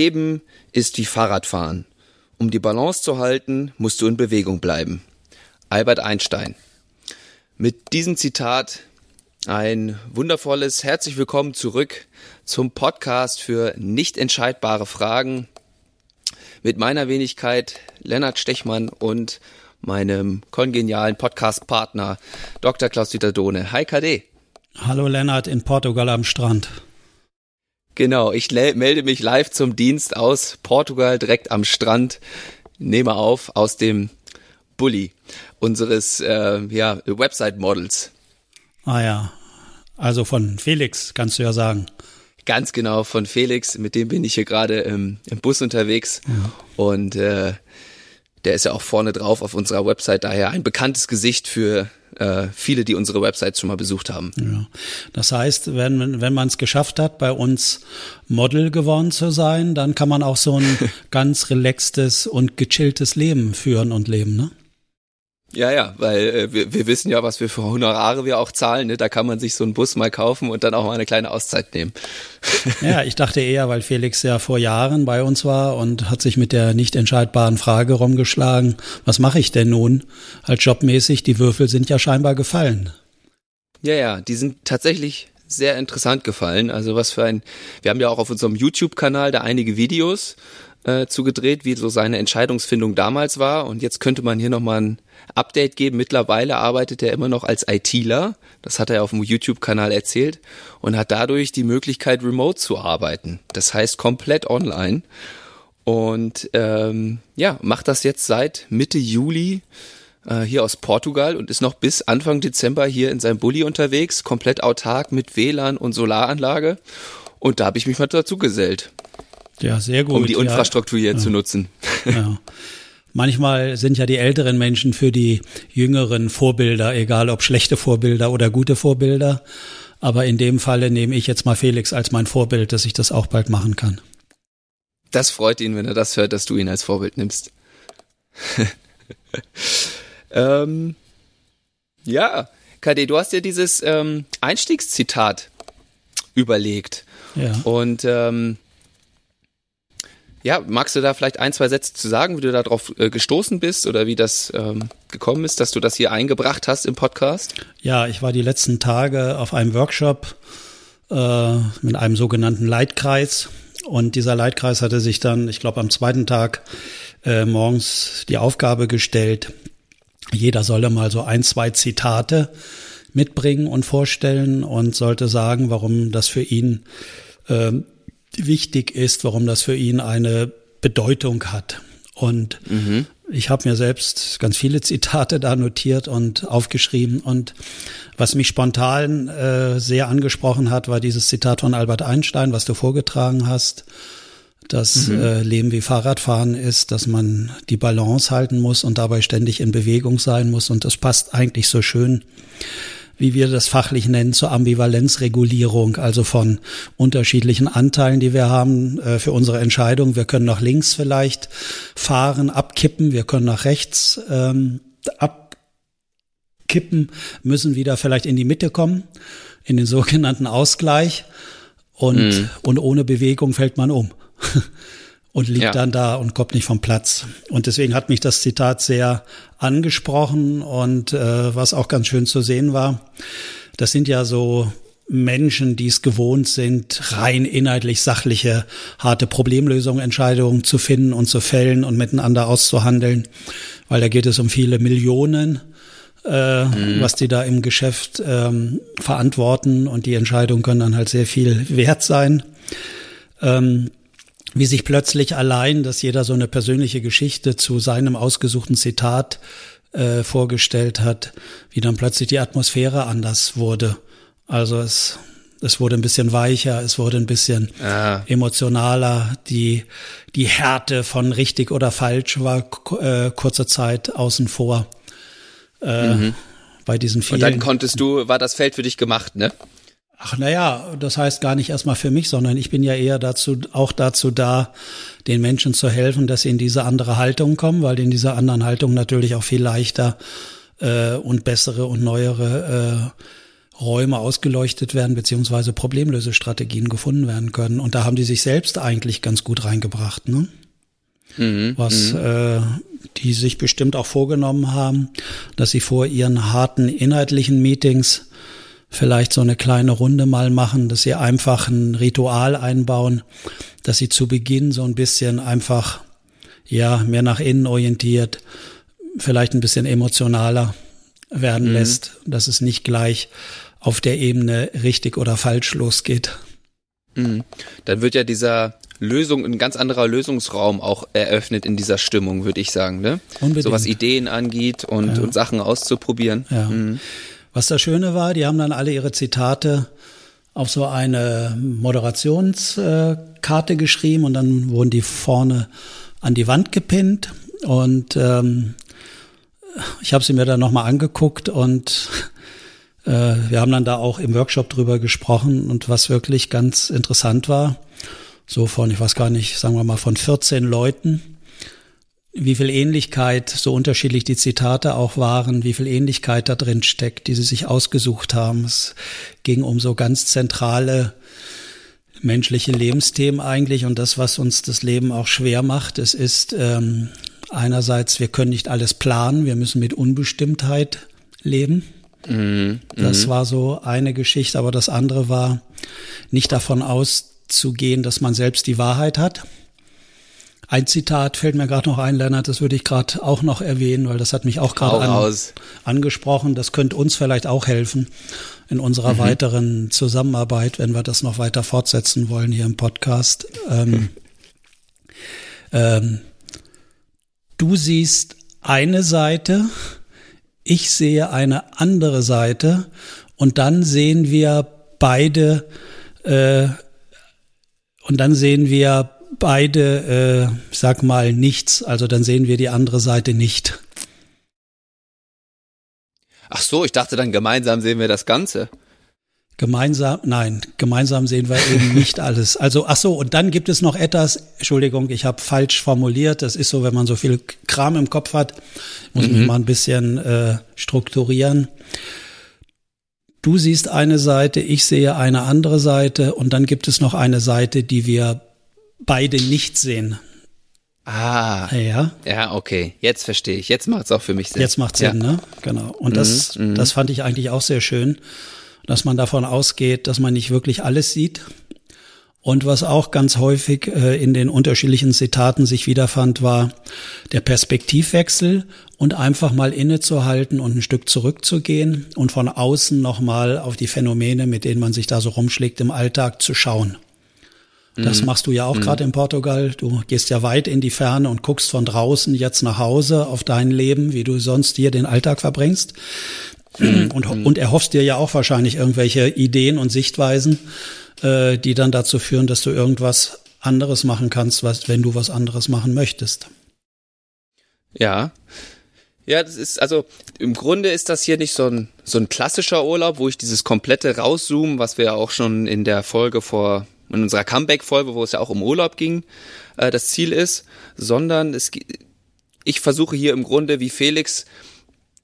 Leben ist wie Fahrradfahren. Um die Balance zu halten, musst du in Bewegung bleiben. Albert Einstein. Mit diesem Zitat ein wundervolles Herzlich willkommen zurück zum Podcast für nicht entscheidbare Fragen mit meiner Wenigkeit Lennart Stechmann und meinem kongenialen Podcast-Partner Dr. Klaus-Dieter Dohne. Hi KD. Hallo Lennart in Portugal am Strand. Genau, ich melde mich live zum Dienst aus Portugal, direkt am Strand. Nehme auf aus dem Bulli unseres äh, ja, Website-Models. Ah ja, also von Felix, kannst du ja sagen. Ganz genau, von Felix, mit dem bin ich hier gerade im, im, Bus unterwegs. Ja. Und äh, der ist ja auch vorne drauf auf unserer Website, daher ein bekanntes Gesicht für äh, viele, die unsere Websites schon mal besucht haben. Ja. Das heißt, wenn, wenn man es geschafft hat, bei uns Model geworden zu sein, dann kann man auch so ein ganz relaxtes und gechilltes Leben führen und leben, ne? Ja, ja, weil äh, wir, wir wissen ja, was wir für Honorare wir auch zahlen. Ne? Da kann man sich so einen Bus mal kaufen und dann auch mal eine kleine Auszeit nehmen. ja, ich dachte eher, weil Felix ja vor Jahren bei uns war und hat sich mit der nicht entscheidbaren Frage rumgeschlagen, was mache ich denn nun? Halt jobmäßig, die Würfel sind ja scheinbar gefallen. Ja, ja, die sind tatsächlich sehr interessant gefallen. Also was für ein, wir haben ja auch auf unserem YouTube-Kanal da einige Videos äh, zugedreht, wie so seine Entscheidungsfindung damals war. Und jetzt könnte man hier nochmal ein Update geben. Mittlerweile arbeitet er immer noch als ITler. Das hat er auf dem YouTube-Kanal erzählt und hat dadurch die Möglichkeit, remote zu arbeiten. Das heißt komplett online. Und ähm, ja, macht das jetzt seit Mitte Juli äh, hier aus Portugal und ist noch bis Anfang Dezember hier in seinem Bulli unterwegs, komplett autark mit WLAN und Solaranlage. Und da habe ich mich mal dazu gesellt. Ja, sehr gut. Um die Infrastruktur hier ja. zu nutzen. Ja. Manchmal sind ja die älteren Menschen für die jüngeren Vorbilder, egal ob schlechte Vorbilder oder gute Vorbilder. Aber in dem Falle nehme ich jetzt mal Felix als mein Vorbild, dass ich das auch bald machen kann. Das freut ihn, wenn er das hört, dass du ihn als Vorbild nimmst. ähm, ja, KD, du hast dir dieses ähm, Einstiegszitat überlegt. Ja. Und ähm, ja, magst du da vielleicht ein, zwei Sätze zu sagen, wie du darauf äh, gestoßen bist oder wie das ähm, gekommen ist, dass du das hier eingebracht hast im Podcast? Ja, ich war die letzten Tage auf einem Workshop äh, mit einem sogenannten Leitkreis. Und dieser Leitkreis hatte sich dann, ich glaube, am zweiten Tag äh, morgens die Aufgabe gestellt, jeder solle mal so ein, zwei Zitate mitbringen und vorstellen und sollte sagen, warum das für ihn äh, wichtig ist, warum das für ihn eine Bedeutung hat. Und mhm. ich habe mir selbst ganz viele Zitate da notiert und aufgeschrieben. Und was mich spontan äh, sehr angesprochen hat, war dieses Zitat von Albert Einstein, was du vorgetragen hast, dass mhm. äh, Leben wie Fahrradfahren ist, dass man die Balance halten muss und dabei ständig in Bewegung sein muss. Und das passt eigentlich so schön wie wir das fachlich nennen, zur Ambivalenzregulierung, also von unterschiedlichen Anteilen, die wir haben äh, für unsere Entscheidung. Wir können nach links vielleicht fahren, abkippen, wir können nach rechts ähm, abkippen, müssen wieder vielleicht in die Mitte kommen, in den sogenannten Ausgleich. Und, mhm. und ohne Bewegung fällt man um. und liegt ja. dann da und kommt nicht vom Platz. Und deswegen hat mich das Zitat sehr angesprochen und äh, was auch ganz schön zu sehen war, das sind ja so Menschen, die es gewohnt sind, rein inhaltlich sachliche, harte Problemlösungen, Entscheidungen zu finden und zu fällen und miteinander auszuhandeln, weil da geht es um viele Millionen, äh, mhm. was die da im Geschäft ähm, verantworten und die Entscheidungen können dann halt sehr viel wert sein. Ähm, wie sich plötzlich allein, dass jeder so eine persönliche Geschichte zu seinem ausgesuchten Zitat äh, vorgestellt hat, wie dann plötzlich die Atmosphäre anders wurde. Also es, es wurde ein bisschen weicher, es wurde ein bisschen ah. emotionaler. Die, die Härte von richtig oder falsch war äh, kurze Zeit außen vor. Äh, mhm. Bei diesen vielen. Und dann konntest du, war das Feld für dich gemacht, ne? Ach naja, das heißt gar nicht erstmal für mich, sondern ich bin ja eher dazu, auch dazu da, den Menschen zu helfen, dass sie in diese andere Haltung kommen, weil in dieser anderen Haltung natürlich auch viel leichter äh, und bessere und neuere äh, Räume ausgeleuchtet werden, beziehungsweise Problemlösestrategien gefunden werden können. Und da haben die sich selbst eigentlich ganz gut reingebracht, ne? Mhm, Was mhm. äh, die sich bestimmt auch vorgenommen haben, dass sie vor ihren harten inhaltlichen Meetings vielleicht so eine kleine Runde mal machen, dass sie einfach ein Ritual einbauen, dass sie zu Beginn so ein bisschen einfach, ja, mehr nach innen orientiert, vielleicht ein bisschen emotionaler werden mhm. lässt, dass es nicht gleich auf der Ebene richtig oder falsch losgeht. Mhm. Dann wird ja dieser Lösung, ein ganz anderer Lösungsraum auch eröffnet in dieser Stimmung, würde ich sagen, ne? Unbedingt. So was Ideen angeht und, ja. und Sachen auszuprobieren. Ja. Mhm. Was das Schöne war, die haben dann alle ihre Zitate auf so eine Moderationskarte geschrieben und dann wurden die vorne an die Wand gepinnt. Und ähm, ich habe sie mir dann nochmal angeguckt und äh, wir haben dann da auch im Workshop drüber gesprochen und was wirklich ganz interessant war, so von, ich weiß gar nicht, sagen wir mal von 14 Leuten, wie viel Ähnlichkeit, so unterschiedlich die Zitate auch waren, wie viel Ähnlichkeit da drin steckt, die sie sich ausgesucht haben. Es ging um so ganz zentrale menschliche Lebensthemen eigentlich und das, was uns das Leben auch schwer macht. Es ist ähm, einerseits, wir können nicht alles planen, wir müssen mit Unbestimmtheit leben. Mhm. Das mhm. war so eine Geschichte, aber das andere war, nicht davon auszugehen, dass man selbst die Wahrheit hat. Ein Zitat fällt mir gerade noch ein, Lennart, das würde ich gerade auch noch erwähnen, weil das hat mich auch gerade an, angesprochen. Das könnte uns vielleicht auch helfen in unserer mhm. weiteren Zusammenarbeit, wenn wir das noch weiter fortsetzen wollen hier im Podcast. Ähm, ähm, du siehst eine Seite, ich sehe eine andere Seite und dann sehen wir beide äh, und dann sehen wir beide, äh, sag mal, nichts. Also dann sehen wir die andere Seite nicht. Ach so, ich dachte dann gemeinsam sehen wir das Ganze. Gemeinsam, nein, gemeinsam sehen wir eben nicht alles. Also, ach so, und dann gibt es noch etwas, Entschuldigung, ich habe falsch formuliert. Das ist so, wenn man so viel Kram im Kopf hat, muss mhm. mich mal ein bisschen äh, strukturieren. Du siehst eine Seite, ich sehe eine andere Seite und dann gibt es noch eine Seite, die wir beide nicht sehen. Ah. Ja. Ja, okay. Jetzt verstehe ich. Jetzt macht es auch für mich Sinn. Jetzt macht Sinn, ja. ne? Genau. Und das, mhm, mhm, das fand ich eigentlich auch sehr schön dass man davon ausgeht, dass man nicht wirklich alles sieht. Und was auch ganz häufig äh, in den unterschiedlichen Zitaten sich wiederfand, war der Perspektivwechsel und einfach mal innezuhalten und ein Stück zurückzugehen und von außen nochmal auf die Phänomene, mit denen man sich da so rumschlägt im Alltag, zu schauen. Das mhm. machst du ja auch mhm. gerade in Portugal. Du gehst ja weit in die Ferne und guckst von draußen jetzt nach Hause auf dein Leben, wie du sonst hier den Alltag verbringst. Mhm. Und, und erhoffst dir ja auch wahrscheinlich irgendwelche Ideen und Sichtweisen, äh, die dann dazu führen, dass du irgendwas anderes machen kannst, was, wenn du was anderes machen möchtest. Ja. Ja, das ist, also im Grunde ist das hier nicht so ein, so ein klassischer Urlaub, wo ich dieses komplette rauszoome, was wir ja auch schon in der Folge vor, in unserer Comeback-Folge, wo es ja auch um Urlaub ging, äh, das Ziel ist, sondern es, ich versuche hier im Grunde wie Felix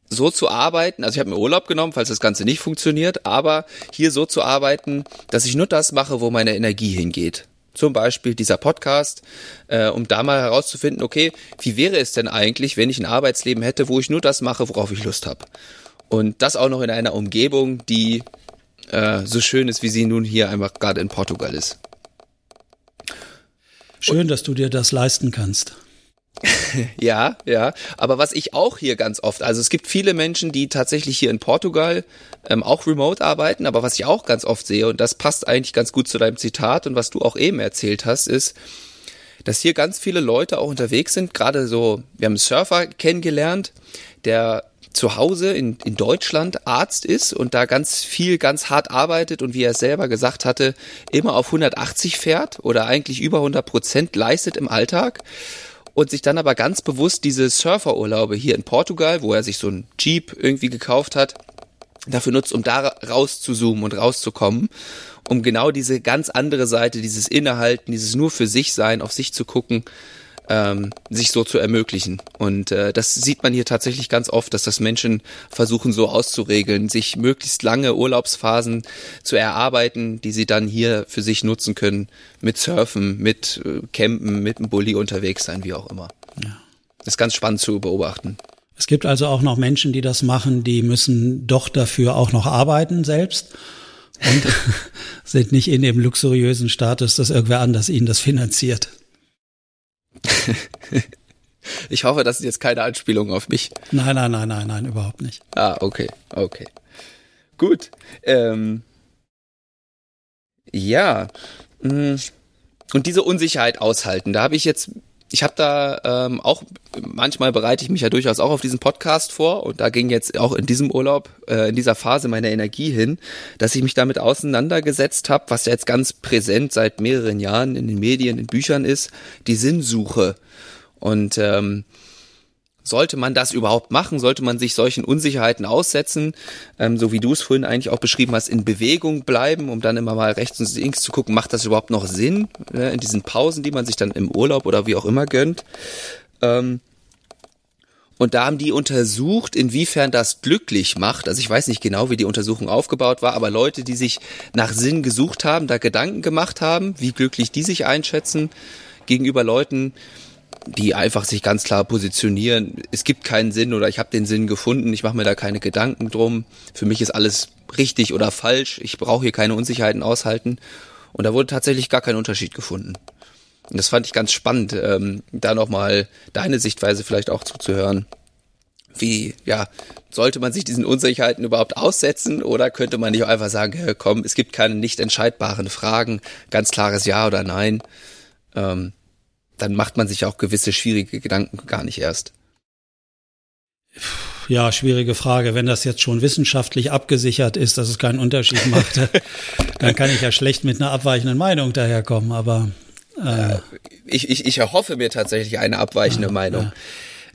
so zu arbeiten, also ich habe mir Urlaub genommen, falls das Ganze nicht funktioniert, aber hier so zu arbeiten, dass ich nur das mache, wo meine Energie hingeht. Zum Beispiel dieser Podcast, äh, um da mal herauszufinden, okay, wie wäre es denn eigentlich, wenn ich ein Arbeitsleben hätte, wo ich nur das mache, worauf ich Lust habe. Und das auch noch in einer Umgebung, die äh, so schön ist, wie sie nun hier einfach gerade in Portugal ist. Schön, Und, dass du dir das leisten kannst. ja, ja. Aber was ich auch hier ganz oft, also es gibt viele Menschen, die tatsächlich hier in Portugal ähm, auch remote arbeiten, aber was ich auch ganz oft sehe, und das passt eigentlich ganz gut zu deinem Zitat und was du auch eben erzählt hast, ist, dass hier ganz viele Leute auch unterwegs sind, gerade so, wir haben einen Surfer kennengelernt, der zu Hause in, in Deutschland Arzt ist und da ganz viel, ganz hart arbeitet und wie er selber gesagt hatte, immer auf 180 fährt oder eigentlich über 100 Prozent leistet im Alltag und sich dann aber ganz bewusst diese Surferurlaube hier in Portugal, wo er sich so ein Jeep irgendwie gekauft hat, dafür nutzt, um da rauszuzoomen und rauszukommen, um genau diese ganz andere Seite, dieses Innehalten, dieses nur für sich sein, auf sich zu gucken, ähm, sich so zu ermöglichen. Und äh, das sieht man hier tatsächlich ganz oft, dass das Menschen versuchen so auszuregeln, sich möglichst lange Urlaubsphasen zu erarbeiten, die sie dann hier für sich nutzen können, mit Surfen, mit äh, Campen, mit dem Bulli unterwegs sein, wie auch immer. Ja. Das ist ganz spannend zu beobachten. Es gibt also auch noch Menschen, die das machen, die müssen doch dafür auch noch arbeiten selbst und sind nicht in dem luxuriösen Status, dass irgendwer anders ihnen das finanziert. ich hoffe, das ist jetzt keine Anspielung auf mich. Nein, nein, nein, nein, nein, überhaupt nicht. Ah, okay, okay. Gut. Ähm, ja. Mm, und diese Unsicherheit aushalten, da habe ich jetzt ich habe da ähm, auch, manchmal bereite ich mich ja durchaus auch auf diesen Podcast vor und da ging jetzt auch in diesem Urlaub, äh, in dieser Phase meine Energie hin, dass ich mich damit auseinandergesetzt habe, was ja jetzt ganz präsent seit mehreren Jahren in den Medien, in Büchern ist, die Sinnsuche. Und ähm, sollte man das überhaupt machen? Sollte man sich solchen Unsicherheiten aussetzen? Ähm, so wie du es vorhin eigentlich auch beschrieben hast, in Bewegung bleiben, um dann immer mal rechts und links zu gucken, macht das überhaupt noch Sinn? Äh, in diesen Pausen, die man sich dann im Urlaub oder wie auch immer gönnt. Ähm, und da haben die untersucht, inwiefern das glücklich macht. Also ich weiß nicht genau, wie die Untersuchung aufgebaut war, aber Leute, die sich nach Sinn gesucht haben, da Gedanken gemacht haben, wie glücklich die sich einschätzen, gegenüber Leuten, die einfach sich ganz klar positionieren. Es gibt keinen Sinn oder ich habe den Sinn gefunden, ich mache mir da keine Gedanken drum. Für mich ist alles richtig oder falsch. Ich brauche hier keine Unsicherheiten aushalten. Und da wurde tatsächlich gar kein Unterschied gefunden. Und das fand ich ganz spannend, ähm, da nochmal deine Sichtweise vielleicht auch zuzuhören. Wie, ja, sollte man sich diesen Unsicherheiten überhaupt aussetzen oder könnte man nicht einfach sagen, komm, es gibt keine nicht entscheidbaren Fragen, ganz klares Ja oder Nein. Ähm, dann macht man sich auch gewisse schwierige Gedanken gar nicht erst. Ja, schwierige Frage. Wenn das jetzt schon wissenschaftlich abgesichert ist, dass es keinen Unterschied macht, dann kann ich ja schlecht mit einer abweichenden Meinung daherkommen. Aber äh, ich, ich, ich erhoffe mir tatsächlich eine abweichende ja, Meinung. Ja.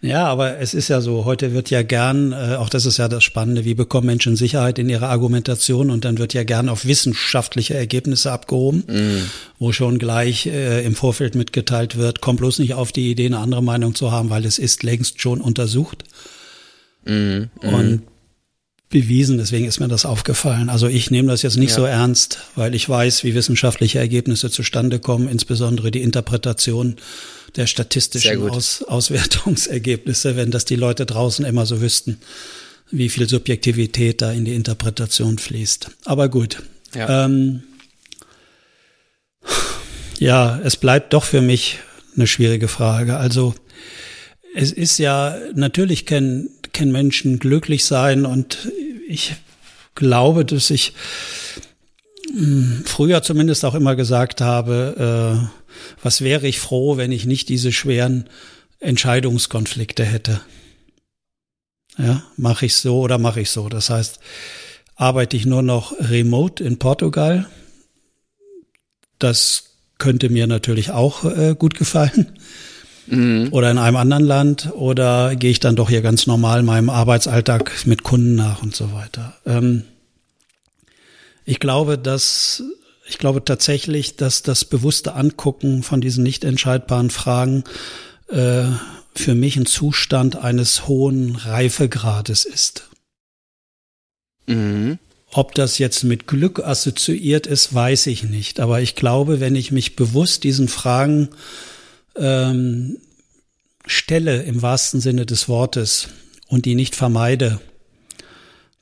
Ja, aber es ist ja so, heute wird ja gern, äh, auch das ist ja das Spannende, wie bekommen Menschen Sicherheit in ihrer Argumentation und dann wird ja gern auf wissenschaftliche Ergebnisse abgehoben, mm. wo schon gleich äh, im Vorfeld mitgeteilt wird, komm bloß nicht auf die Idee, eine andere Meinung zu haben, weil es ist längst schon untersucht. Mm, mm. Und bewiesen, deswegen ist mir das aufgefallen. Also ich nehme das jetzt nicht ja. so ernst, weil ich weiß, wie wissenschaftliche Ergebnisse zustande kommen, insbesondere die Interpretation der statistischen Aus Auswertungsergebnisse, wenn das die Leute draußen immer so wüssten, wie viel Subjektivität da in die Interpretation fließt. Aber gut. Ja. Ähm, ja, es bleibt doch für mich eine schwierige Frage. Also es ist ja, natürlich können, können Menschen glücklich sein und ich glaube, dass ich hm, früher zumindest auch immer gesagt habe, äh, was wäre ich froh, wenn ich nicht diese schweren Entscheidungskonflikte hätte. Ja, mache ich so oder mache ich so. Das heißt, arbeite ich nur noch remote in Portugal. Das könnte mir natürlich auch äh, gut gefallen. Mhm. Oder in einem anderen Land. Oder gehe ich dann doch hier ganz normal meinem Arbeitsalltag mit Kunden nach und so weiter. Ähm, ich glaube, dass ich glaube tatsächlich, dass das bewusste Angucken von diesen nicht entscheidbaren Fragen äh, für mich ein Zustand eines hohen Reifegrades ist. Mhm. Ob das jetzt mit Glück assoziiert ist, weiß ich nicht. Aber ich glaube, wenn ich mich bewusst diesen Fragen ähm, stelle, im wahrsten Sinne des Wortes, und die nicht vermeide,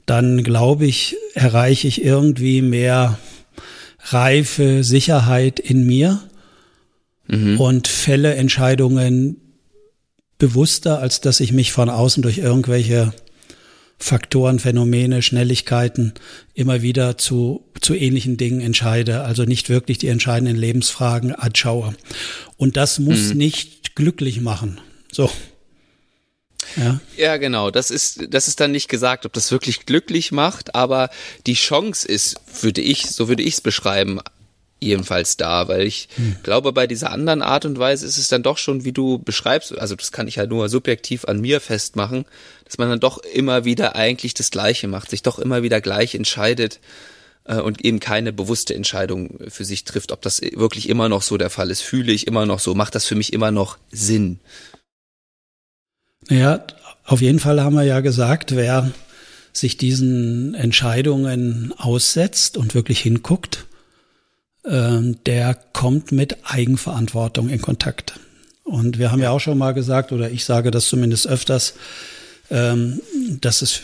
dann glaube ich, erreiche ich irgendwie mehr reife Sicherheit in mir mhm. und fälle Entscheidungen bewusster, als dass ich mich von außen durch irgendwelche Faktoren, Phänomene, Schnelligkeiten immer wieder zu, zu ähnlichen Dingen entscheide, also nicht wirklich die entscheidenden Lebensfragen anschaue. Und das muss mhm. nicht glücklich machen. So. Ja. ja, genau. Das ist, das ist dann nicht gesagt, ob das wirklich glücklich macht, aber die Chance ist, würde ich, so würde ich es beschreiben, jedenfalls da, weil ich hm. glaube, bei dieser anderen Art und Weise ist es dann doch schon, wie du beschreibst, also das kann ich ja nur subjektiv an mir festmachen, dass man dann doch immer wieder eigentlich das Gleiche macht, sich doch immer wieder gleich entscheidet, äh, und eben keine bewusste Entscheidung für sich trifft, ob das wirklich immer noch so der Fall ist. Fühle ich immer noch so? Macht das für mich immer noch Sinn? Naja, auf jeden Fall haben wir ja gesagt, wer sich diesen Entscheidungen aussetzt und wirklich hinguckt, der kommt mit Eigenverantwortung in Kontakt. Und wir haben ja auch schon mal gesagt, oder ich sage das zumindest öfters, ähm, dass es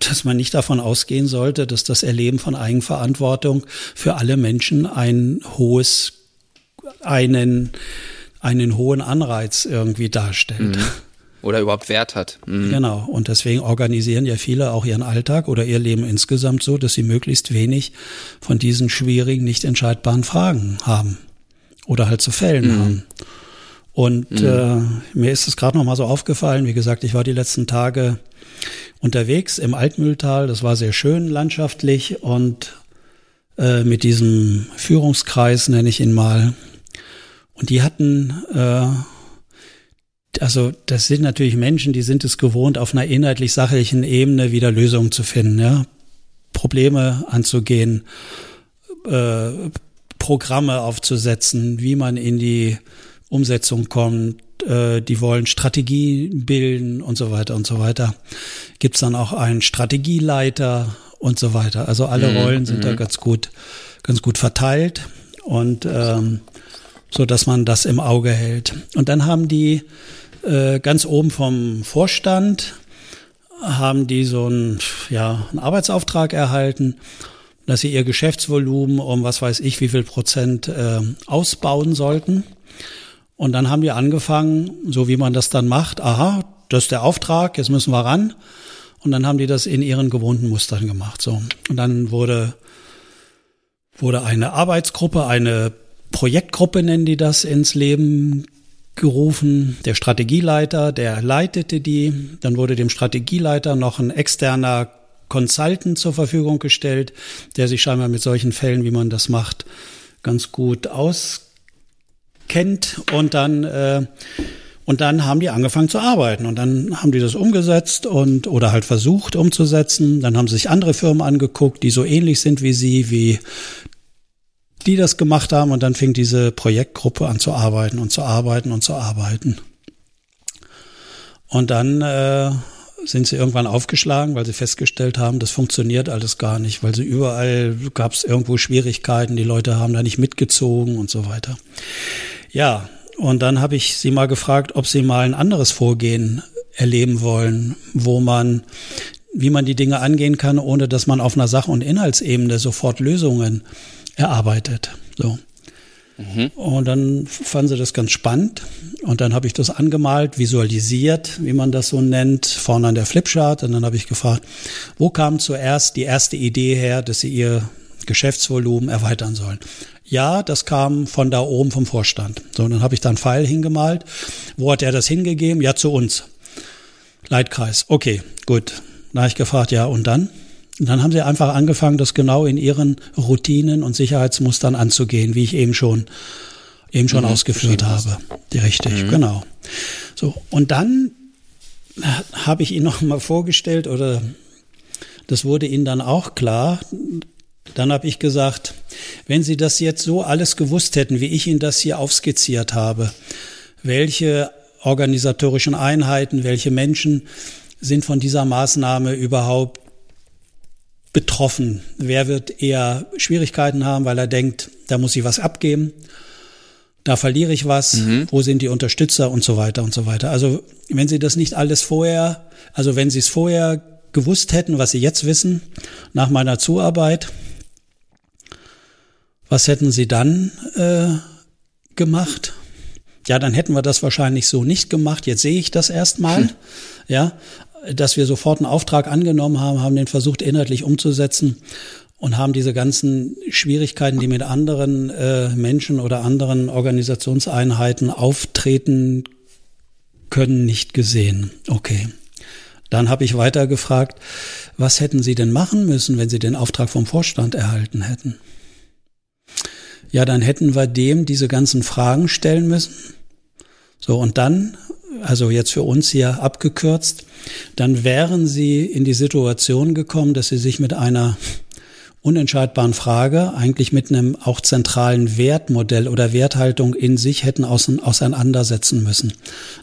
dass man nicht davon ausgehen sollte, dass das Erleben von Eigenverantwortung für alle Menschen ein hohes, einen, einen hohen Anreiz irgendwie darstellt. Mhm oder überhaupt Wert hat. Mhm. Genau. Und deswegen organisieren ja viele auch ihren Alltag oder ihr Leben insgesamt so, dass sie möglichst wenig von diesen schwierigen, nicht entscheidbaren Fragen haben oder halt zu fällen mhm. haben. Und mhm. äh, mir ist es gerade noch mal so aufgefallen. Wie gesagt, ich war die letzten Tage unterwegs im Altmühltal. Das war sehr schön landschaftlich und äh, mit diesem Führungskreis nenne ich ihn mal. Und die hatten äh, also das sind natürlich Menschen, die sind es gewohnt, auf einer inhaltlich-sachlichen Ebene wieder Lösungen zu finden, ja. Probleme anzugehen, äh, Programme aufzusetzen, wie man in die Umsetzung kommt, äh, die wollen Strategie bilden und so weiter und so weiter. Gibt's dann auch einen Strategieleiter und so weiter. Also alle mhm, Rollen sind da mhm. ganz gut, ganz gut verteilt und ähm, so dass man das im Auge hält. Und dann haben die äh, ganz oben vom Vorstand haben die so einen, ja, einen Arbeitsauftrag erhalten, dass sie ihr Geschäftsvolumen um was weiß ich wie viel Prozent äh, ausbauen sollten. Und dann haben die angefangen, so wie man das dann macht, aha, das ist der Auftrag, jetzt müssen wir ran. Und dann haben die das in ihren gewohnten Mustern gemacht. So. Und dann wurde, wurde eine Arbeitsgruppe, eine Projektgruppe nennen die das, ins Leben gerufen. Der Strategieleiter, der leitete die. Dann wurde dem Strategieleiter noch ein externer Consultant zur Verfügung gestellt, der sich scheinbar mit solchen Fällen, wie man das macht, ganz gut auskennt. Und dann äh, und dann haben die angefangen zu arbeiten und dann haben die das umgesetzt und oder halt versucht umzusetzen. Dann haben sich andere Firmen angeguckt, die so ähnlich sind wie sie, wie die das gemacht haben und dann fing diese Projektgruppe an zu arbeiten und zu arbeiten und zu arbeiten. Und dann äh, sind sie irgendwann aufgeschlagen, weil sie festgestellt haben, das funktioniert alles gar nicht, weil sie überall gab es irgendwo Schwierigkeiten, die Leute haben da nicht mitgezogen und so weiter. Ja, und dann habe ich sie mal gefragt, ob sie mal ein anderes Vorgehen erleben wollen, wo man wie man die Dinge angehen kann, ohne dass man auf einer Sach- und Inhaltsebene sofort Lösungen erarbeitet. So. Mhm. Und dann fanden sie das ganz spannend. Und dann habe ich das angemalt, visualisiert, wie man das so nennt, vorne an der Flipchart. Und dann habe ich gefragt, wo kam zuerst die erste Idee her, dass sie ihr Geschäftsvolumen erweitern sollen? Ja, das kam von da oben vom Vorstand. So, und dann habe ich da einen Pfeil hingemalt. Wo hat er das hingegeben? Ja, zu uns. Leitkreis. Okay, gut. Da habe ich gefragt, ja, und dann? Und dann haben sie einfach angefangen, das genau in ihren Routinen und Sicherheitsmustern anzugehen, wie ich eben schon eben schon mhm, ausgeführt habe. Die richtig, mhm. genau. So und dann habe ich Ihnen noch mal vorgestellt oder das wurde Ihnen dann auch klar. Dann habe ich gesagt, wenn Sie das jetzt so alles gewusst hätten, wie ich Ihnen das hier aufskizziert habe, welche organisatorischen Einheiten, welche Menschen sind von dieser Maßnahme überhaupt betroffen? Wer wird eher Schwierigkeiten haben, weil er denkt, da muss ich was abgeben? Da verliere ich was, mhm. wo sind die Unterstützer und so weiter und so weiter. Also wenn Sie das nicht alles vorher, also wenn Sie es vorher gewusst hätten, was Sie jetzt wissen, nach meiner Zuarbeit, was hätten Sie dann äh, gemacht? Ja, dann hätten wir das wahrscheinlich so nicht gemacht. Jetzt sehe ich das erstmal. Hm. Ja, dass wir sofort einen Auftrag angenommen haben, haben den versucht inhaltlich umzusetzen und haben diese ganzen Schwierigkeiten, die mit anderen äh, Menschen oder anderen Organisationseinheiten auftreten können, nicht gesehen. Okay. Dann habe ich weiter gefragt, was hätten Sie denn machen müssen, wenn Sie den Auftrag vom Vorstand erhalten hätten? Ja, dann hätten wir dem diese ganzen Fragen stellen müssen. So, und dann also jetzt für uns hier abgekürzt, dann wären sie in die Situation gekommen, dass sie sich mit einer unentscheidbaren Frage eigentlich mit einem auch zentralen Wertmodell oder Werthaltung in sich hätten auseinandersetzen müssen.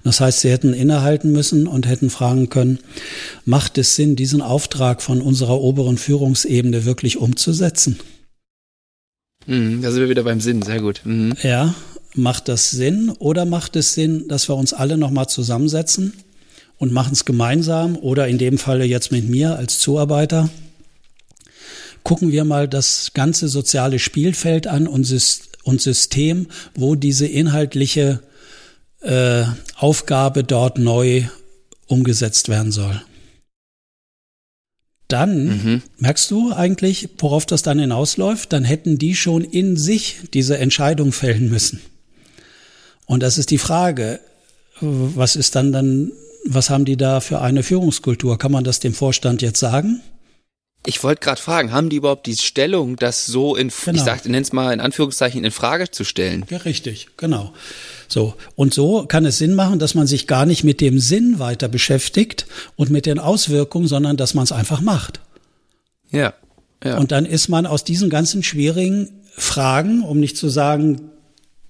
Das heißt, sie hätten innehalten müssen und hätten fragen können, macht es Sinn, diesen Auftrag von unserer oberen Führungsebene wirklich umzusetzen? Mhm, da sind wir wieder beim Sinn, sehr gut. Mhm. Ja, macht das Sinn oder macht es Sinn, dass wir uns alle nochmal zusammensetzen und machen es gemeinsam oder in dem Falle jetzt mit mir als Zuarbeiter gucken wir mal das ganze soziale Spielfeld an und, System, wo diese inhaltliche äh, Aufgabe dort neu umgesetzt werden soll. Dann mhm. merkst du eigentlich, worauf das dann hinausläuft, dann hätten die schon in sich diese Entscheidung fällen müssen. Und das ist die Frage, was ist dann dann, was haben die da für eine Führungskultur? Kann man das dem Vorstand jetzt sagen? Ich wollte gerade fragen, haben die überhaupt die Stellung, das so in, genau. ich sag, nenn's mal in Anführungszeichen in Frage zu stellen? Ja, richtig, genau. So. Und so kann es Sinn machen, dass man sich gar nicht mit dem Sinn weiter beschäftigt und mit den Auswirkungen, sondern dass man es einfach macht. Ja, ja. Und dann ist man aus diesen ganzen schwierigen Fragen, um nicht zu sagen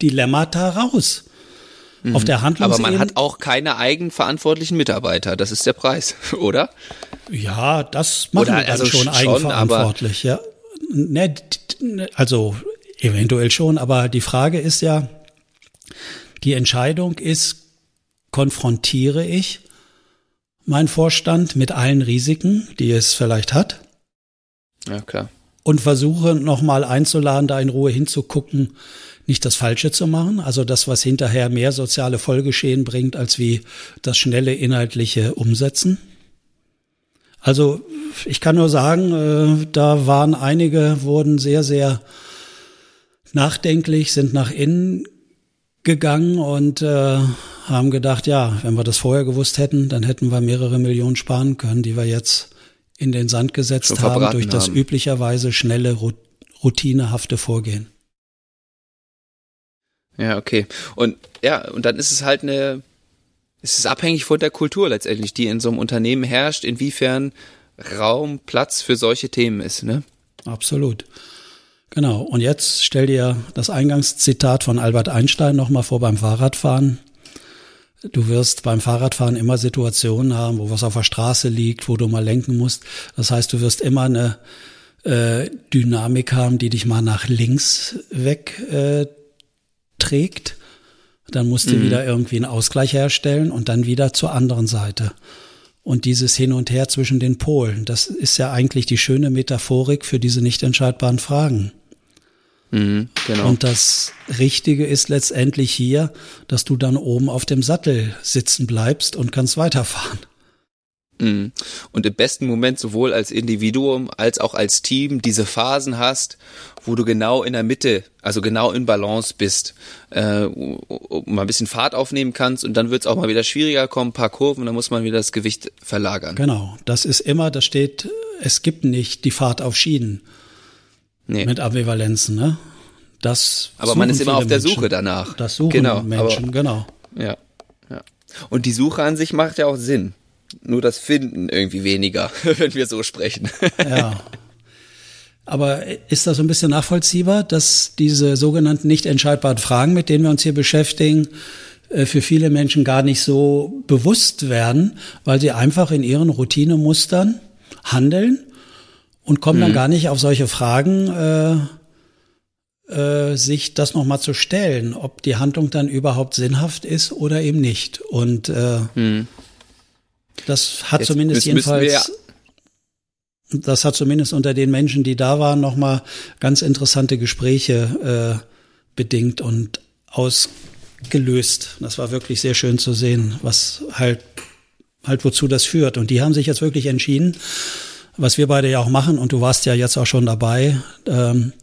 Dilemmata raus. Mhm. Auf der Handlungsebene. Aber man hat auch keine eigenverantwortlichen Mitarbeiter. Das ist der Preis, oder? Ja, das machen oder, wir dann also schon, eigenverantwortlich. ja, ne, also eventuell schon. Aber die Frage ist ja, die Entscheidung ist, konfrontiere ich meinen Vorstand mit allen Risiken, die es vielleicht hat? Ja, klar. Und versuche nochmal einzuladen, da in Ruhe hinzugucken, nicht das Falsche zu machen, also das, was hinterher mehr soziale Folgeschehen bringt, als wie das schnelle inhaltliche Umsetzen. Also ich kann nur sagen, äh, da waren einige, wurden sehr, sehr nachdenklich, sind nach innen gegangen und äh, haben gedacht, ja, wenn wir das vorher gewusst hätten, dann hätten wir mehrere Millionen sparen können, die wir jetzt in den Sand gesetzt haben durch das haben. üblicherweise schnelle, routinehafte Vorgehen. Ja, okay. Und ja, und dann ist es halt eine, es ist abhängig von der Kultur letztendlich, die in so einem Unternehmen herrscht, inwiefern Raum, Platz für solche Themen ist, ne? Absolut. Genau. Und jetzt stell dir das Eingangszitat von Albert Einstein nochmal vor beim Fahrradfahren. Du wirst beim Fahrradfahren immer Situationen haben, wo was auf der Straße liegt, wo du mal lenken musst. Das heißt, du wirst immer eine äh, Dynamik haben, die dich mal nach links weg äh, trägt. Dann musst du mhm. wieder irgendwie einen Ausgleich herstellen und dann wieder zur anderen Seite. Und dieses Hin und Her zwischen den Polen, das ist ja eigentlich die schöne Metaphorik für diese nicht entscheidbaren Fragen. Mhm, genau. Und das Richtige ist letztendlich hier, dass du dann oben auf dem Sattel sitzen bleibst und kannst weiterfahren. Mhm. Und im besten Moment sowohl als Individuum als auch als Team diese Phasen hast, wo du genau in der Mitte, also genau in Balance bist, äh, mal ein bisschen Fahrt aufnehmen kannst und dann wird es auch mal wieder schwieriger kommen, ein paar Kurven, dann muss man wieder das Gewicht verlagern. Genau, das ist immer, da steht, es gibt nicht die Fahrt auf Schienen nee. mit Ambivalenzen, ne? Das aber man ist immer auf der Menschen. Suche danach. Das suchen genau, Menschen, aber, genau. Ja, ja. Und die Suche an sich macht ja auch Sinn. Nur das Finden irgendwie weniger, wenn wir so sprechen. Ja. Aber ist das so ein bisschen nachvollziehbar, dass diese sogenannten nicht entscheidbaren Fragen, mit denen wir uns hier beschäftigen, äh, für viele Menschen gar nicht so bewusst werden, weil sie einfach in ihren Routinemustern handeln und kommen mhm. dann gar nicht auf solche Fragen, äh, äh, sich das nochmal zu stellen, ob die Handlung dann überhaupt sinnhaft ist oder eben nicht. Und äh, mhm. Das hat Jetzt zumindest jedenfalls, das hat zumindest unter den Menschen, die da waren, nochmal ganz interessante Gespräche äh, bedingt und ausgelöst. Das war wirklich sehr schön zu sehen, was halt, halt wozu das führt. Und die haben sich jetzt wirklich entschieden, was wir beide ja auch machen, und du warst ja jetzt auch schon dabei, ähm,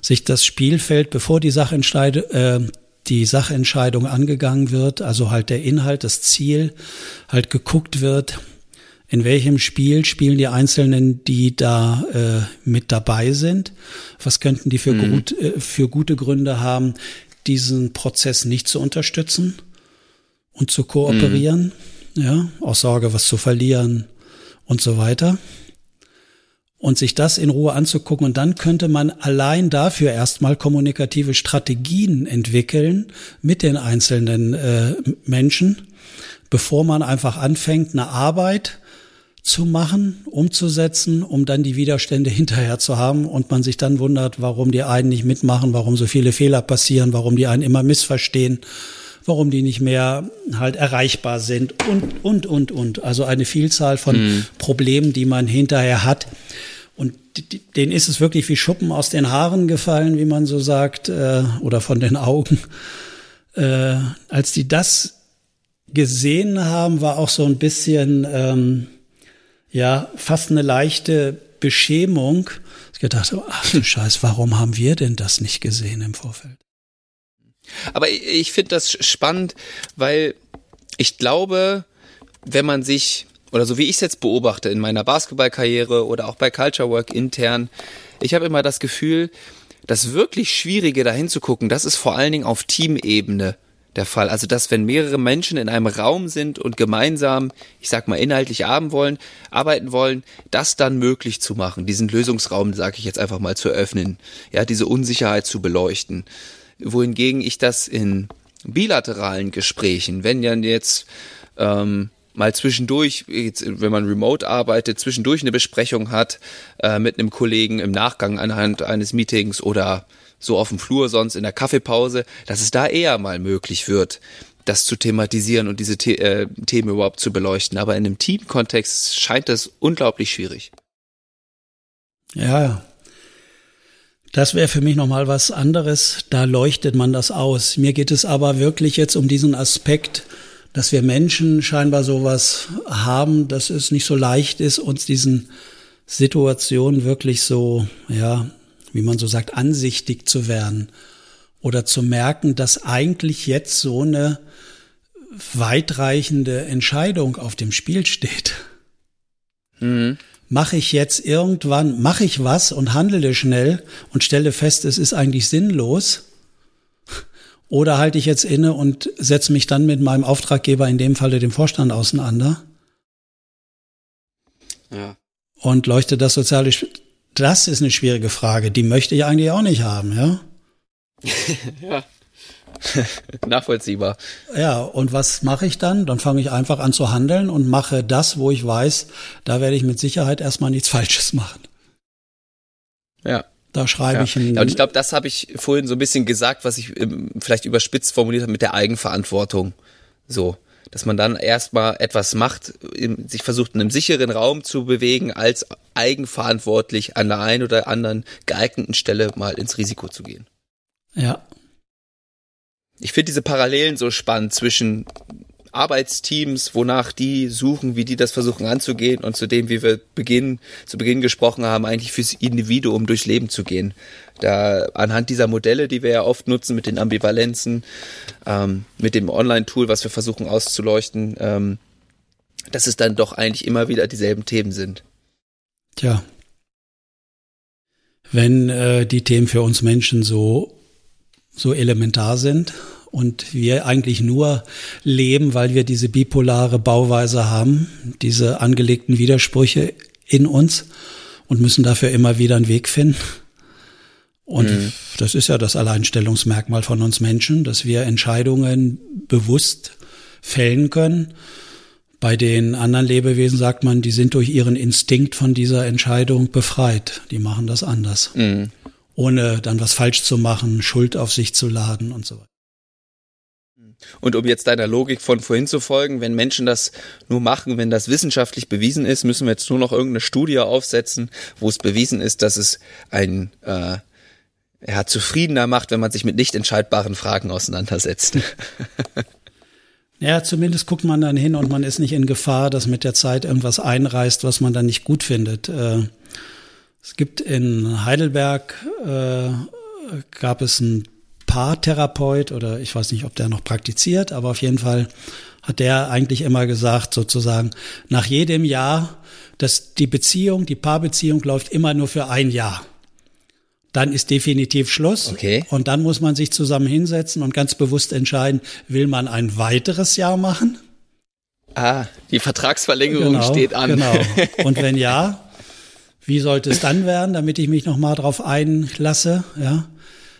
sich das Spielfeld, bevor die Sachentscheide, äh, die Sachentscheidung angegangen wird, also halt der Inhalt, das Ziel, halt geguckt wird, in welchem Spiel spielen die Einzelnen, die da äh, mit dabei sind, was könnten die für, mhm. gut, äh, für gute Gründe haben, diesen Prozess nicht zu unterstützen und zu kooperieren, mhm. ja, aus Sorge, was zu verlieren und so weiter. Und sich das in Ruhe anzugucken. Und dann könnte man allein dafür erstmal kommunikative Strategien entwickeln mit den einzelnen äh, Menschen, bevor man einfach anfängt, eine Arbeit zu machen, umzusetzen, um dann die Widerstände hinterher zu haben und man sich dann wundert, warum die einen nicht mitmachen, warum so viele Fehler passieren, warum die einen immer missverstehen, warum die nicht mehr halt erreichbar sind und, und, und, und. Also eine Vielzahl von mhm. Problemen, die man hinterher hat. Und denen ist es wirklich wie Schuppen aus den Haaren gefallen, wie man so sagt, äh, oder von den Augen. Äh, als die das gesehen haben, war auch so ein bisschen, ähm, ja, fast eine leichte Beschämung. Ich gedacht, ach du Scheiß, warum haben wir denn das nicht gesehen im Vorfeld? Aber ich finde das spannend, weil ich glaube, wenn man sich, oder so wie ich es jetzt beobachte in meiner Basketballkarriere oder auch bei Culture Work intern, ich habe immer das Gefühl, das wirklich Schwierige dahin zu gucken, das ist vor allen Dingen auf Teamebene der Fall. Also, dass wenn mehrere Menschen in einem Raum sind und gemeinsam, ich sag mal, inhaltlich arbeiten wollen, arbeiten wollen, das dann möglich zu machen, diesen Lösungsraum, sage ich jetzt einfach mal, zu öffnen, ja, diese Unsicherheit zu beleuchten wohingegen ich das in bilateralen Gesprächen, wenn ja jetzt ähm, mal zwischendurch, jetzt, wenn man remote arbeitet, zwischendurch eine Besprechung hat äh, mit einem Kollegen im Nachgang anhand eines Meetings oder so auf dem Flur sonst in der Kaffeepause, dass es da eher mal möglich wird, das zu thematisieren und diese The äh, Themen überhaupt zu beleuchten. Aber in einem Teamkontext scheint das unglaublich schwierig. Ja, das wäre für mich nochmal was anderes. Da leuchtet man das aus. Mir geht es aber wirklich jetzt um diesen Aspekt, dass wir Menschen scheinbar sowas haben, dass es nicht so leicht ist, uns diesen Situationen wirklich so, ja, wie man so sagt, ansichtig zu werden oder zu merken, dass eigentlich jetzt so eine weitreichende Entscheidung auf dem Spiel steht. Mhm mache ich jetzt irgendwann, mache ich was und handle schnell und stelle fest, es ist eigentlich sinnlos? Oder halte ich jetzt inne und setze mich dann mit meinem Auftraggeber, in dem Falle dem Vorstand, auseinander? Ja. Und leuchte das soziale, das ist eine schwierige Frage. Die möchte ich eigentlich auch nicht haben, ja? ja. Nachvollziehbar. Ja, und was mache ich dann? Dann fange ich einfach an zu handeln und mache das, wo ich weiß, da werde ich mit Sicherheit erstmal nichts Falsches machen. Ja. Da schreibe ja. ich ein. Ja, und ich glaube, das habe ich vorhin so ein bisschen gesagt, was ich ähm, vielleicht überspitzt formuliert habe mit der Eigenverantwortung. So, dass man dann erstmal etwas macht, sich versucht in einem sicheren Raum zu bewegen, als eigenverantwortlich an der einen oder anderen geeigneten Stelle mal ins Risiko zu gehen. Ja, ich finde diese Parallelen so spannend zwischen Arbeitsteams, wonach die suchen, wie die das versuchen anzugehen und zu dem, wie wir Beginn, zu Beginn gesprochen haben, eigentlich fürs Individuum durchs Leben zu gehen. Da anhand dieser Modelle, die wir ja oft nutzen mit den Ambivalenzen, ähm, mit dem Online-Tool, was wir versuchen auszuleuchten, ähm, dass es dann doch eigentlich immer wieder dieselben Themen sind. Tja. Wenn äh, die Themen für uns Menschen so so elementar sind und wir eigentlich nur leben, weil wir diese bipolare Bauweise haben, diese angelegten Widersprüche in uns und müssen dafür immer wieder einen Weg finden. Und mhm. das ist ja das Alleinstellungsmerkmal von uns Menschen, dass wir Entscheidungen bewusst fällen können. Bei den anderen Lebewesen sagt man, die sind durch ihren Instinkt von dieser Entscheidung befreit. Die machen das anders. Mhm ohne dann was falsch zu machen, Schuld auf sich zu laden und so weiter. Und um jetzt deiner Logik von vorhin zu folgen, wenn Menschen das nur machen, wenn das wissenschaftlich bewiesen ist, müssen wir jetzt nur noch irgendeine Studie aufsetzen, wo es bewiesen ist, dass es ein äh, ja, zufriedener macht, wenn man sich mit nicht entscheidbaren Fragen auseinandersetzt. Ja, zumindest guckt man dann hin und man ist nicht in Gefahr, dass mit der Zeit irgendwas einreißt, was man dann nicht gut findet. Äh, es gibt in Heidelberg, äh, gab es einen Paartherapeut oder ich weiß nicht, ob der noch praktiziert, aber auf jeden Fall hat der eigentlich immer gesagt, sozusagen, nach jedem Jahr, dass die Beziehung, die Paarbeziehung läuft immer nur für ein Jahr. Dann ist definitiv Schluss. Okay. Und dann muss man sich zusammen hinsetzen und ganz bewusst entscheiden, will man ein weiteres Jahr machen? Ah, die Vertragsverlängerung genau, steht an. Genau. Und wenn ja, Wie sollte es dann werden, damit ich mich nochmal drauf einlasse? Ja.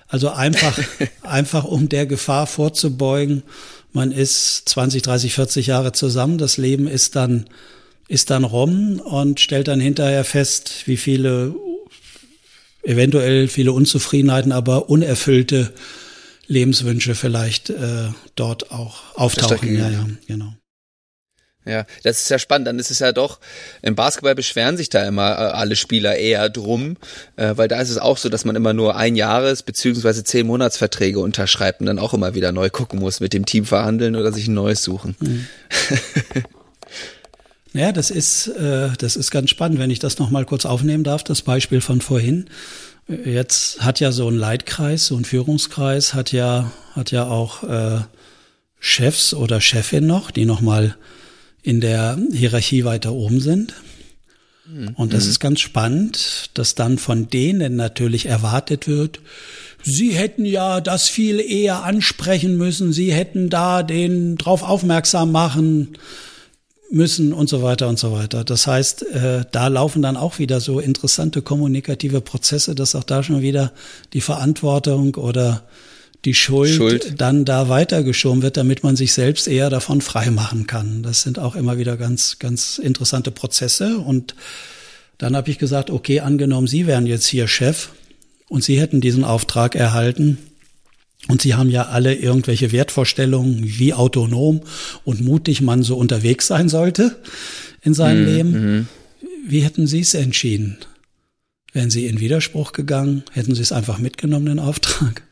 Also einfach, einfach um der Gefahr vorzubeugen. Man ist 20, 30, 40 Jahre zusammen. Das Leben ist dann, ist dann rum und stellt dann hinterher fest, wie viele, eventuell viele Unzufriedenheiten, aber unerfüllte Lebenswünsche vielleicht äh, dort auch auftauchen. Ja, ja, genau. Ja, das ist ja spannend. Dann ist es ja doch, im Basketball beschweren sich da immer äh, alle Spieler eher drum, äh, weil da ist es auch so, dass man immer nur ein Jahres- beziehungsweise zehn Monatsverträge unterschreibt und dann auch immer wieder neu gucken muss, mit dem Team verhandeln oder sich ein neues suchen. Mhm. ja, das ist, äh, das ist ganz spannend, wenn ich das nochmal kurz aufnehmen darf, das Beispiel von vorhin. Jetzt hat ja so ein Leitkreis, so ein Führungskreis, hat ja, hat ja auch äh, Chefs oder Chefin noch, die nochmal in der Hierarchie weiter oben sind. Mhm. Und das mhm. ist ganz spannend, dass dann von denen natürlich erwartet wird, Sie hätten ja das viel eher ansprechen müssen, Sie hätten da den drauf aufmerksam machen müssen und so weiter und so weiter. Das heißt, äh, da laufen dann auch wieder so interessante kommunikative Prozesse, dass auch da schon wieder die Verantwortung oder die Schuld, Schuld, dann da weitergeschoben wird, damit man sich selbst eher davon frei machen kann. Das sind auch immer wieder ganz, ganz interessante Prozesse. Und dann habe ich gesagt, okay, angenommen, Sie wären jetzt hier Chef und Sie hätten diesen Auftrag erhalten. Und Sie haben ja alle irgendwelche Wertvorstellungen, wie autonom und mutig man so unterwegs sein sollte in seinem mhm. Leben. Mhm. Wie hätten Sie es entschieden? Wären Sie in Widerspruch gegangen? Hätten Sie es einfach mitgenommen, den Auftrag?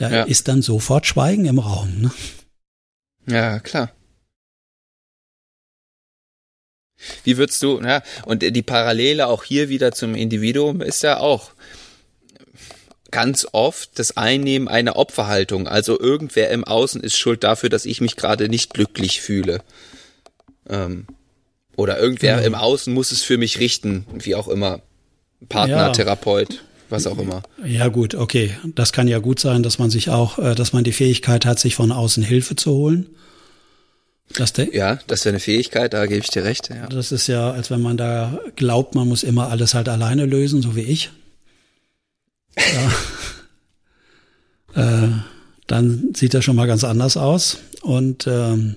Da ja. ist dann sofort Schweigen im Raum. Ne? Ja, klar. Wie würdest du, ja, und die Parallele auch hier wieder zum Individuum ist ja auch ganz oft das Einnehmen einer Opferhaltung. Also irgendwer im Außen ist schuld dafür, dass ich mich gerade nicht glücklich fühle. Ähm, oder irgendwer genau. im Außen muss es für mich richten, wie auch immer. Partner, ja. Therapeut was auch immer. Ja gut, okay. Das kann ja gut sein, dass man sich auch, äh, dass man die Fähigkeit hat, sich von außen Hilfe zu holen. Das ja, das wäre eine Fähigkeit, da gebe ich dir recht. Ja. Das ist ja, als wenn man da glaubt, man muss immer alles halt alleine lösen, so wie ich. Ja. äh, dann sieht das schon mal ganz anders aus. Und ähm,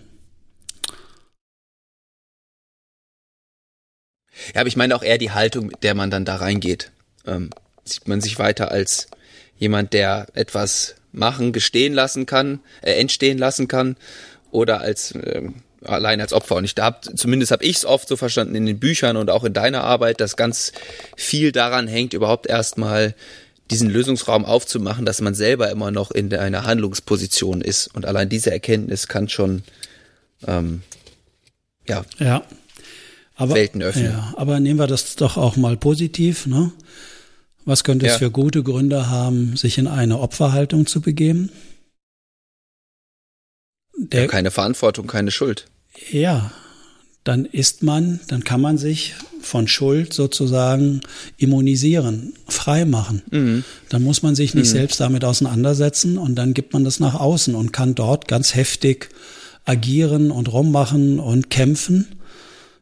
ja, aber ich meine auch eher die Haltung, mit der man dann da reingeht. Ähm, sieht man sich weiter als jemand, der etwas machen, gestehen lassen kann, äh, entstehen lassen kann oder als äh, allein als Opfer. Und ich da hab, zumindest habe ich es oft so verstanden in den Büchern und auch in deiner Arbeit, dass ganz viel daran hängt, überhaupt erstmal diesen Lösungsraum aufzumachen, dass man selber immer noch in einer Handlungsposition ist. Und allein diese Erkenntnis kann schon ähm, ja, ja. Aber, Welten öffnen. Ja, aber nehmen wir das doch auch mal positiv. Ne? Was könnte ja. es für gute Gründe haben, sich in eine Opferhaltung zu begeben? Der, ja, keine Verantwortung, keine Schuld. Ja, dann ist man, dann kann man sich von Schuld sozusagen immunisieren, frei machen. Mhm. Dann muss man sich nicht mhm. selbst damit auseinandersetzen und dann gibt man das nach außen und kann dort ganz heftig agieren und rummachen und kämpfen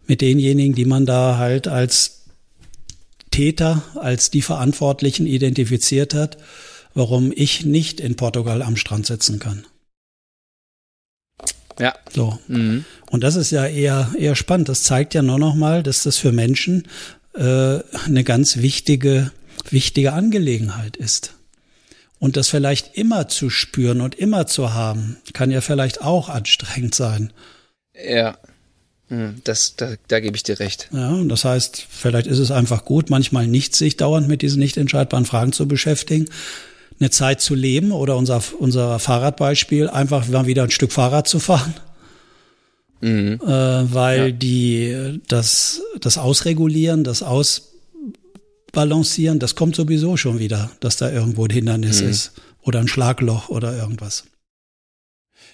mit denjenigen, die man da halt als Täter als die Verantwortlichen identifiziert hat, warum ich nicht in Portugal am Strand sitzen kann. Ja. So. Mhm. Und das ist ja eher, eher spannend. Das zeigt ja nur noch mal, dass das für Menschen äh, eine ganz wichtige, wichtige Angelegenheit ist. Und das vielleicht immer zu spüren und immer zu haben, kann ja vielleicht auch anstrengend sein. Ja. Hm, das, da, da gebe ich dir recht. Ja, und das heißt, vielleicht ist es einfach gut, manchmal nicht sich dauernd mit diesen nicht entscheidbaren Fragen zu beschäftigen, eine Zeit zu leben oder unser, unser Fahrradbeispiel, einfach mal wieder ein Stück Fahrrad zu fahren. Mhm. Äh, weil ja. die, das, das Ausregulieren, das Ausbalancieren, das kommt sowieso schon wieder, dass da irgendwo ein Hindernis mhm. ist oder ein Schlagloch oder irgendwas.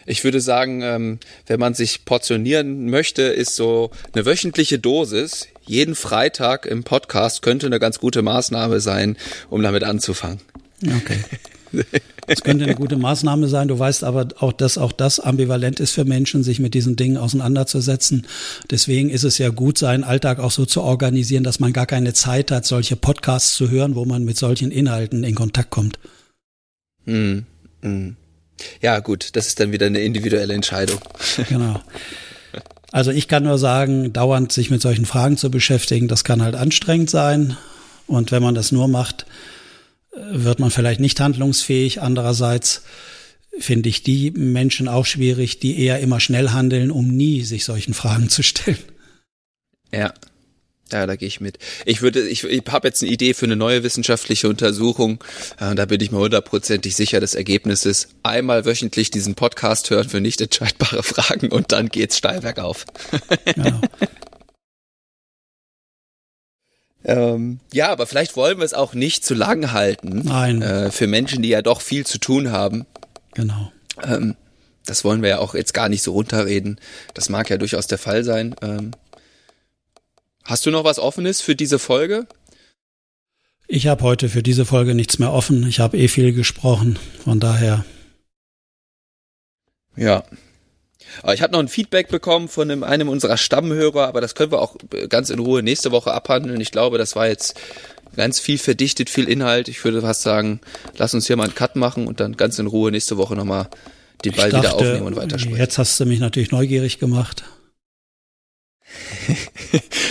Ich würde sagen, ähm, wenn man sich portionieren möchte, ist so eine wöchentliche Dosis jeden Freitag im Podcast könnte eine ganz gute Maßnahme sein, um damit anzufangen. Okay. Es könnte eine gute Maßnahme sein. Du weißt aber auch, dass auch das ambivalent ist für Menschen, sich mit diesen Dingen auseinanderzusetzen. Deswegen ist es ja gut, seinen Alltag auch so zu organisieren, dass man gar keine Zeit hat, solche Podcasts zu hören, wo man mit solchen Inhalten in Kontakt kommt. Mm, mm. Ja, gut, das ist dann wieder eine individuelle Entscheidung. Genau. Also ich kann nur sagen, dauernd sich mit solchen Fragen zu beschäftigen, das kann halt anstrengend sein. Und wenn man das nur macht, wird man vielleicht nicht handlungsfähig. Andererseits finde ich die Menschen auch schwierig, die eher immer schnell handeln, um nie sich solchen Fragen zu stellen. Ja. Ja, da gehe ich mit. Ich würde, ich, ich habe jetzt eine Idee für eine neue wissenschaftliche Untersuchung. Äh, da bin ich mir hundertprozentig sicher des Ergebnisses. Einmal wöchentlich diesen Podcast hören für nicht entscheidbare Fragen und dann geht's steil bergauf. Genau. Ähm, ja, aber vielleicht wollen wir es auch nicht zu lang halten. Nein. Äh, für Menschen, die ja doch viel zu tun haben. Genau. Ähm, das wollen wir ja auch jetzt gar nicht so runterreden. Das mag ja durchaus der Fall sein. Ähm, hast du noch was Offenes für diese Folge? Ich habe heute für diese Folge nichts mehr offen. Ich habe eh viel gesprochen. Von daher. Ja, ich habe noch ein Feedback bekommen von einem, einem unserer Stammhörer, aber das können wir auch ganz in Ruhe nächste Woche abhandeln. Ich glaube, das war jetzt ganz viel verdichtet, viel Inhalt. Ich würde fast sagen, lass uns hier mal einen Cut machen und dann ganz in Ruhe nächste Woche nochmal den Ball dachte, wieder aufnehmen und weitersprechen. Jetzt hast du mich natürlich neugierig gemacht.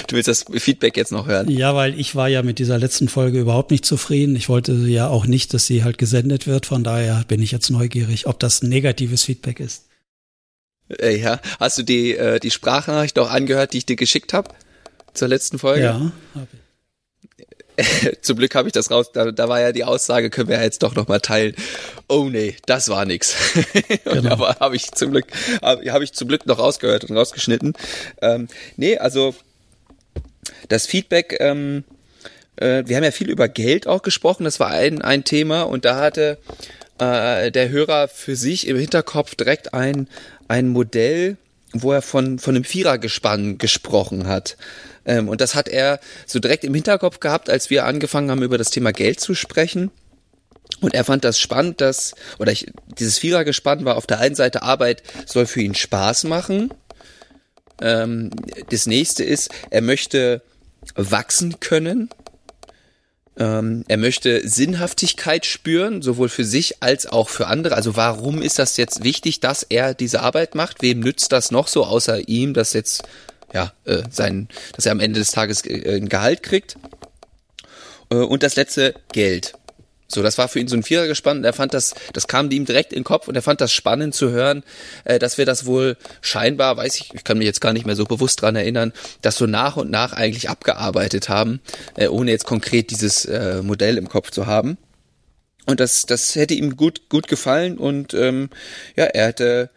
du willst das Feedback jetzt noch hören? Ja, weil ich war ja mit dieser letzten Folge überhaupt nicht zufrieden. Ich wollte ja auch nicht, dass sie halt gesendet wird. Von daher bin ich jetzt neugierig, ob das negatives Feedback ist. Äh, ja, hast du die, äh, die Sprachnachricht auch angehört, die ich dir geschickt habe zur letzten Folge? Ja, habe ich. Zum Glück habe ich das raus, da, da war ja die Aussage, können wir ja jetzt doch nochmal teilen. Oh nee, das war nix. Genau. Aber habe ich zum Glück, habe hab ich zum Glück noch rausgehört und rausgeschnitten. Ähm, nee, also das Feedback, ähm, äh, wir haben ja viel über Geld auch gesprochen, das war ein, ein Thema und da hatte äh, der Hörer für sich im Hinterkopf direkt ein, ein Modell, wo er von, von einem Vierergespann gesprochen hat. Ähm, und das hat er so direkt im Hinterkopf gehabt, als wir angefangen haben, über das Thema Geld zu sprechen. Und er fand das spannend, dass, oder ich, dieses Vierergespann war auf der einen Seite Arbeit soll für ihn Spaß machen. Ähm, das nächste ist, er möchte wachsen können. Ähm, er möchte Sinnhaftigkeit spüren, sowohl für sich als auch für andere. Also warum ist das jetzt wichtig, dass er diese Arbeit macht? Wem nützt das noch so außer ihm, dass jetzt ja äh, sein, dass er am Ende des Tages äh, ein Gehalt kriegt? Äh, und das letzte Geld. So, das war für ihn so ein Vierer gespannt. Er fand das, das kam ihm direkt in den Kopf und er fand das spannend zu hören, äh, dass wir das wohl scheinbar, weiß ich, ich kann mich jetzt gar nicht mehr so bewusst dran erinnern, dass so nach und nach eigentlich abgearbeitet haben, äh, ohne jetzt konkret dieses äh, Modell im Kopf zu haben. Und das, das hätte ihm gut, gut gefallen und ähm, ja, er hätte,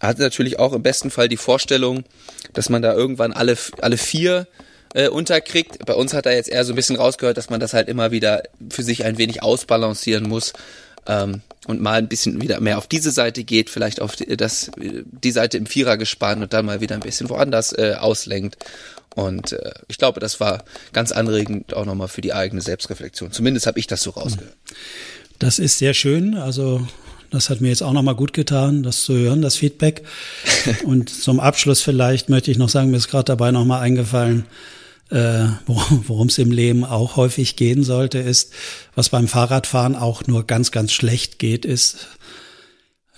er hatte natürlich auch im besten Fall die Vorstellung, dass man da irgendwann alle, alle vier äh, unterkriegt. Bei uns hat er jetzt eher so ein bisschen rausgehört, dass man das halt immer wieder für sich ein wenig ausbalancieren muss ähm, und mal ein bisschen wieder mehr auf diese Seite geht, vielleicht auf die, das, die Seite im Vierer gespannt und dann mal wieder ein bisschen woanders äh, auslenkt. Und äh, ich glaube, das war ganz anregend auch nochmal für die eigene Selbstreflexion. Zumindest habe ich das so rausgehört. Das ist sehr schön. Also das hat mir jetzt auch nochmal gut getan, das zu hören, das Feedback. Und zum Abschluss vielleicht möchte ich noch sagen, mir ist gerade dabei nochmal eingefallen, äh, worum es im Leben auch häufig gehen sollte, ist, was beim Fahrradfahren auch nur ganz, ganz schlecht geht, ist,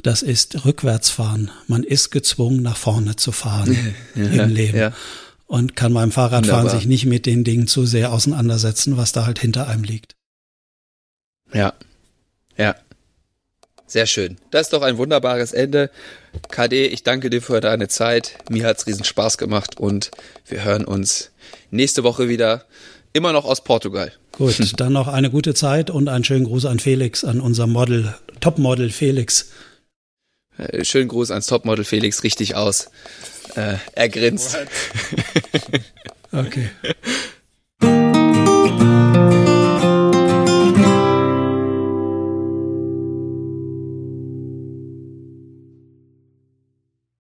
das ist Rückwärtsfahren. Man ist gezwungen, nach vorne zu fahren ja, im Leben. Ja. Und kann beim Fahrradfahren Wunderbar. sich nicht mit den Dingen zu sehr auseinandersetzen, was da halt hinter einem liegt. Ja, ja. Sehr schön. Das ist doch ein wunderbares Ende. KD, ich danke dir für deine Zeit. Mir hat's riesen Spaß gemacht und wir hören uns nächste Woche wieder. Immer noch aus Portugal. Gut, dann noch eine gute Zeit und einen schönen Gruß an Felix, an unser Model, Topmodel Felix. Äh, schönen Gruß ans Topmodel Felix, richtig aus. Äh, er grinst. okay.